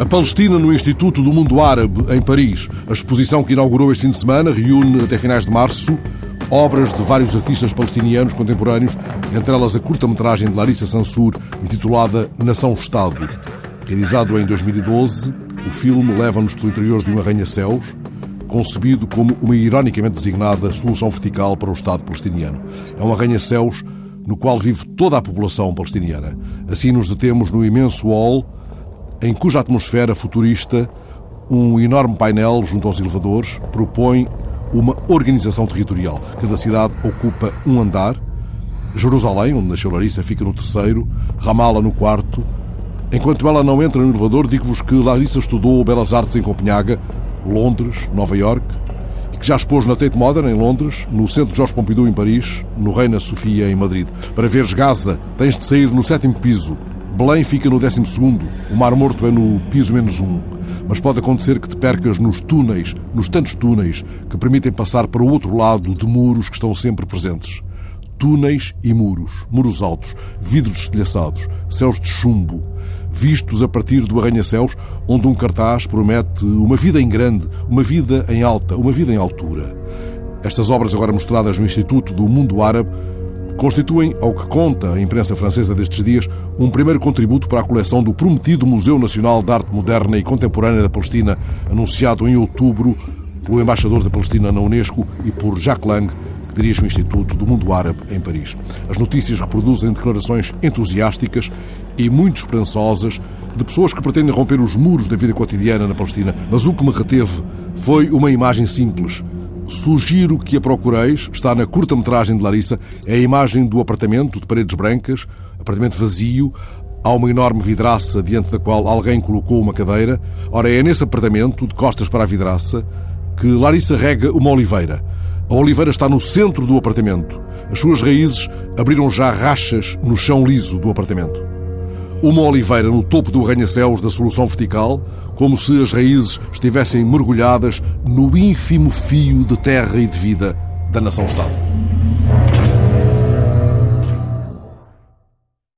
A Palestina no Instituto do Mundo Árabe, em Paris. A exposição que inaugurou este fim de semana reúne, até finais de março, obras de vários artistas palestinianos contemporâneos, entre elas a curta-metragem de Larissa Sansur, intitulada Nação-Estado. Realizado em 2012, o filme leva-nos pelo interior de um arranha-céus, concebido como uma ironicamente designada solução vertical para o Estado palestiniano. É um arranha-céus no qual vive toda a população palestiniana. Assim nos detemos no imenso hall em cuja atmosfera futurista um enorme painel junto aos elevadores propõe uma organização territorial. Cada cidade ocupa um andar. Jerusalém, onde nasceu Larissa, fica no terceiro, Ramala no quarto. Enquanto ela não entra no elevador, digo-vos que Larissa estudou Belas Artes em Copenhaga, Londres, Nova York, e que já expôs na Tate Modern, em Londres, no Centro Jorge Pompidou, em Paris, no Reina Sofia, em Madrid. Para veres Gaza, tens de sair no sétimo piso, Belém fica no 12 o Mar Morto é no piso menos um. Mas pode acontecer que te percas nos túneis, nos tantos túneis que permitem passar para o outro lado de muros que estão sempre presentes. Túneis e muros, muros altos, vidros estilhaçados, céus de chumbo, vistos a partir do arranha-céus, onde um cartaz promete uma vida em grande, uma vida em alta, uma vida em altura. Estas obras, agora mostradas no Instituto do Mundo Árabe, constituem, ao que conta a imprensa francesa destes dias, um primeiro contributo para a coleção do prometido Museu Nacional de Arte Moderna e Contemporânea da Palestina, anunciado em outubro pelo embaixador da Palestina na Unesco e por Jacques Lang, que dirige o Instituto do Mundo Árabe em Paris. As notícias reproduzem declarações entusiásticas e muito esperançosas de pessoas que pretendem romper os muros da vida cotidiana na Palestina, mas o que me reteve foi uma imagem simples Sugiro que a procureis, está na curta-metragem de Larissa, é a imagem do apartamento de paredes brancas, apartamento vazio, há uma enorme vidraça diante da qual alguém colocou uma cadeira. Ora, é nesse apartamento, de costas para a vidraça, que Larissa rega uma oliveira. A oliveira está no centro do apartamento. As suas raízes abriram já rachas no chão liso do apartamento. Uma oliveira no topo do arranha-céus da solução vertical, como se as raízes estivessem mergulhadas no ínfimo fio de terra e de vida da nação-Estado.